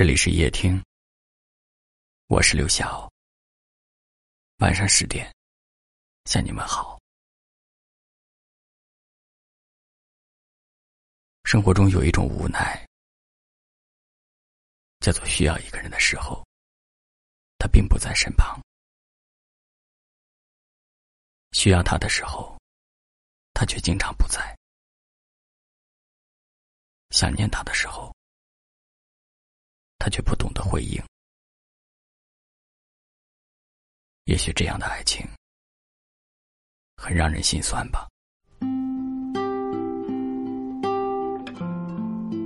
这里是夜听，我是刘晓。晚上十点，向你们好。生活中有一种无奈，叫做需要一个人的时候，他并不在身旁；需要他的时候，他却经常不在；想念他的时候。他却不懂得回应，也许这样的爱情很让人心酸吧。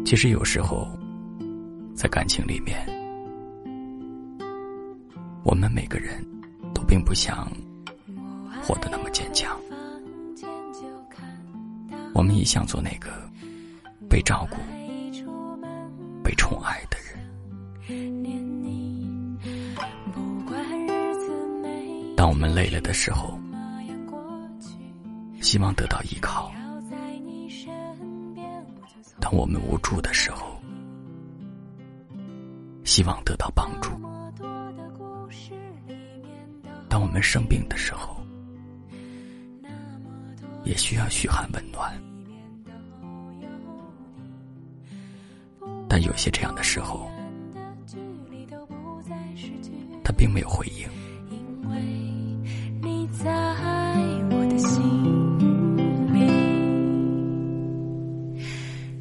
其实有时候，在感情里面，我们每个人都并不想活得那么坚强，我们也想做那个被照顾、被宠爱。念你。不管日子没当我们累了的时候，希望得到依靠；当我们无助的时候，希望得到帮助；当我们生病的时候，也需要嘘寒问暖。但有些这样的时候。并没有回应。因为你在我的心里，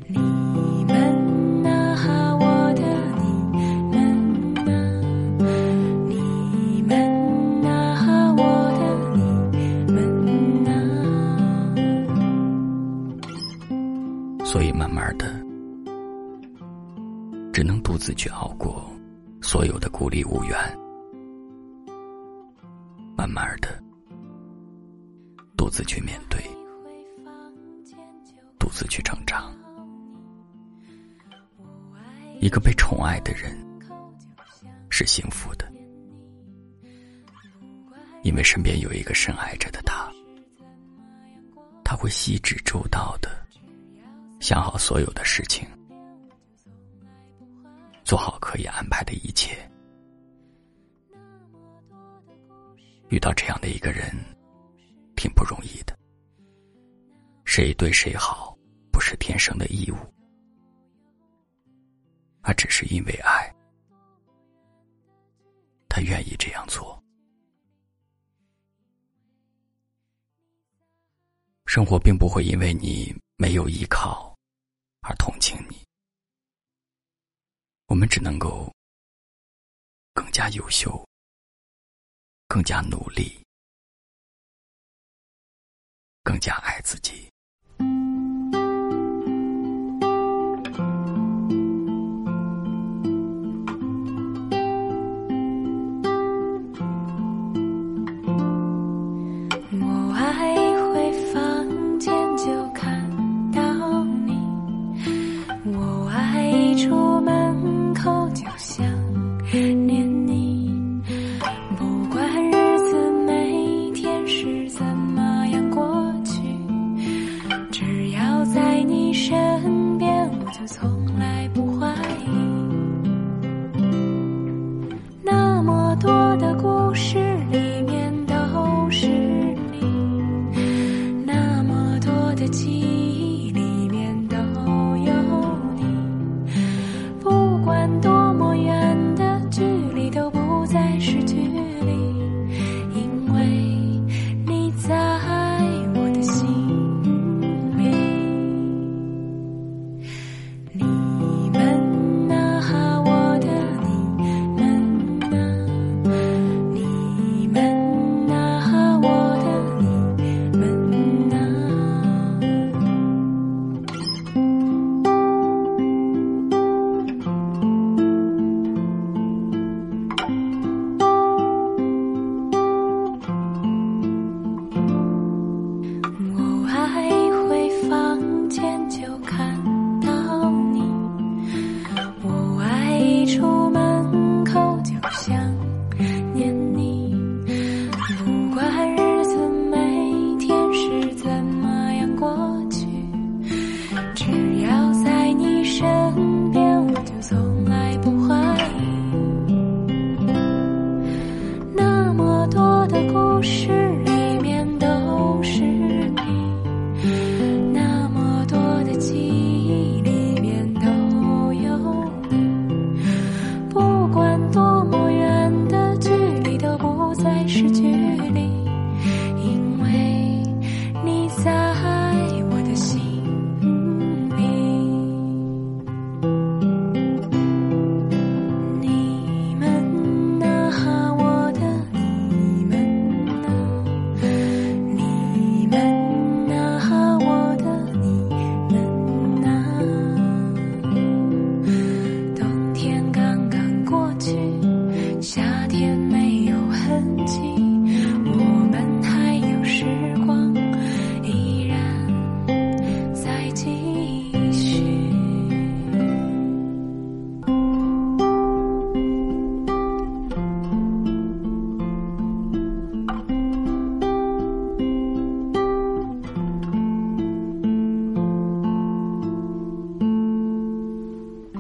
你们啊，我的你们啊，你们啊，我的你们啊，所以慢慢的，只能独自去熬过所有的孤立无援。慢慢的，独自去面对，独自去成长。一个被宠爱的人是幸福的，因为身边有一个深爱着的他，他会细致周到的想好所有的事情，做好可以安排的一切。遇到这样的一个人，挺不容易的。谁对谁好，不是天生的义务，而只是因为爱，他愿意这样做。生活并不会因为你没有依靠而同情你，我们只能够更加优秀。更加努力，更加爱自己。年。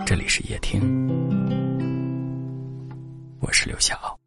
这里是夜听，我是刘晓。